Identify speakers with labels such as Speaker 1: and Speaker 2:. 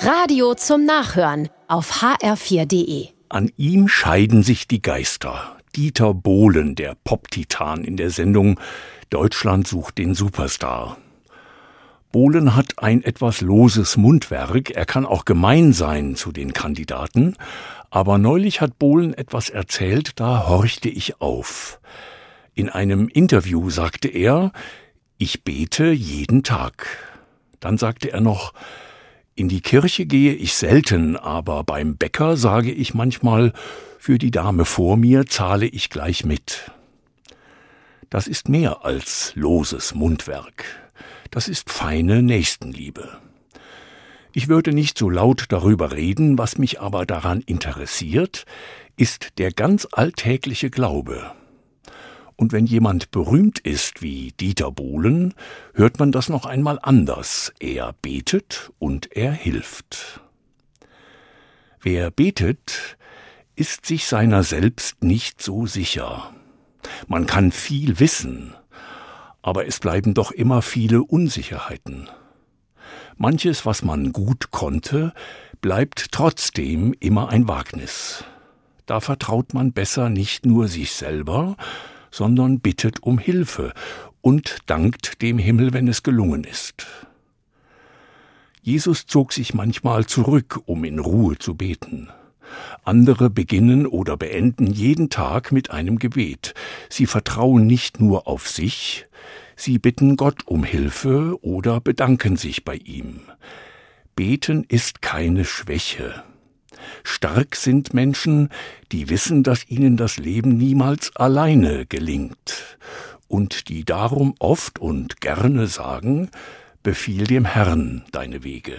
Speaker 1: Radio zum Nachhören auf hr4.de.
Speaker 2: An ihm scheiden sich die Geister. Dieter Bohlen, der Pop-Titan in der Sendung Deutschland sucht den Superstar. Bohlen hat ein etwas loses Mundwerk, er kann auch gemein sein zu den Kandidaten, aber neulich hat Bohlen etwas erzählt, da horchte ich auf. In einem Interview sagte er, ich bete jeden Tag. Dann sagte er noch, in die Kirche gehe ich selten, aber beim Bäcker sage ich manchmal, für die Dame vor mir zahle ich gleich mit. Das ist mehr als loses Mundwerk. Das ist feine Nächstenliebe. Ich würde nicht so laut darüber reden, was mich aber daran interessiert, ist der ganz alltägliche Glaube. Und wenn jemand berühmt ist wie Dieter Bohlen, hört man das noch einmal anders. Er betet und er hilft. Wer betet, ist sich seiner selbst nicht so sicher. Man kann viel wissen, aber es bleiben doch immer viele Unsicherheiten. Manches, was man gut konnte, bleibt trotzdem immer ein Wagnis. Da vertraut man besser nicht nur sich selber, sondern bittet um Hilfe und dankt dem Himmel, wenn es gelungen ist. Jesus zog sich manchmal zurück, um in Ruhe zu beten. Andere beginnen oder beenden jeden Tag mit einem Gebet. Sie vertrauen nicht nur auf sich, sie bitten Gott um Hilfe oder bedanken sich bei ihm. Beten ist keine Schwäche. Stark sind Menschen, die wissen, dass ihnen das Leben niemals alleine gelingt und die darum oft und gerne sagen, befiehl dem Herrn deine Wege.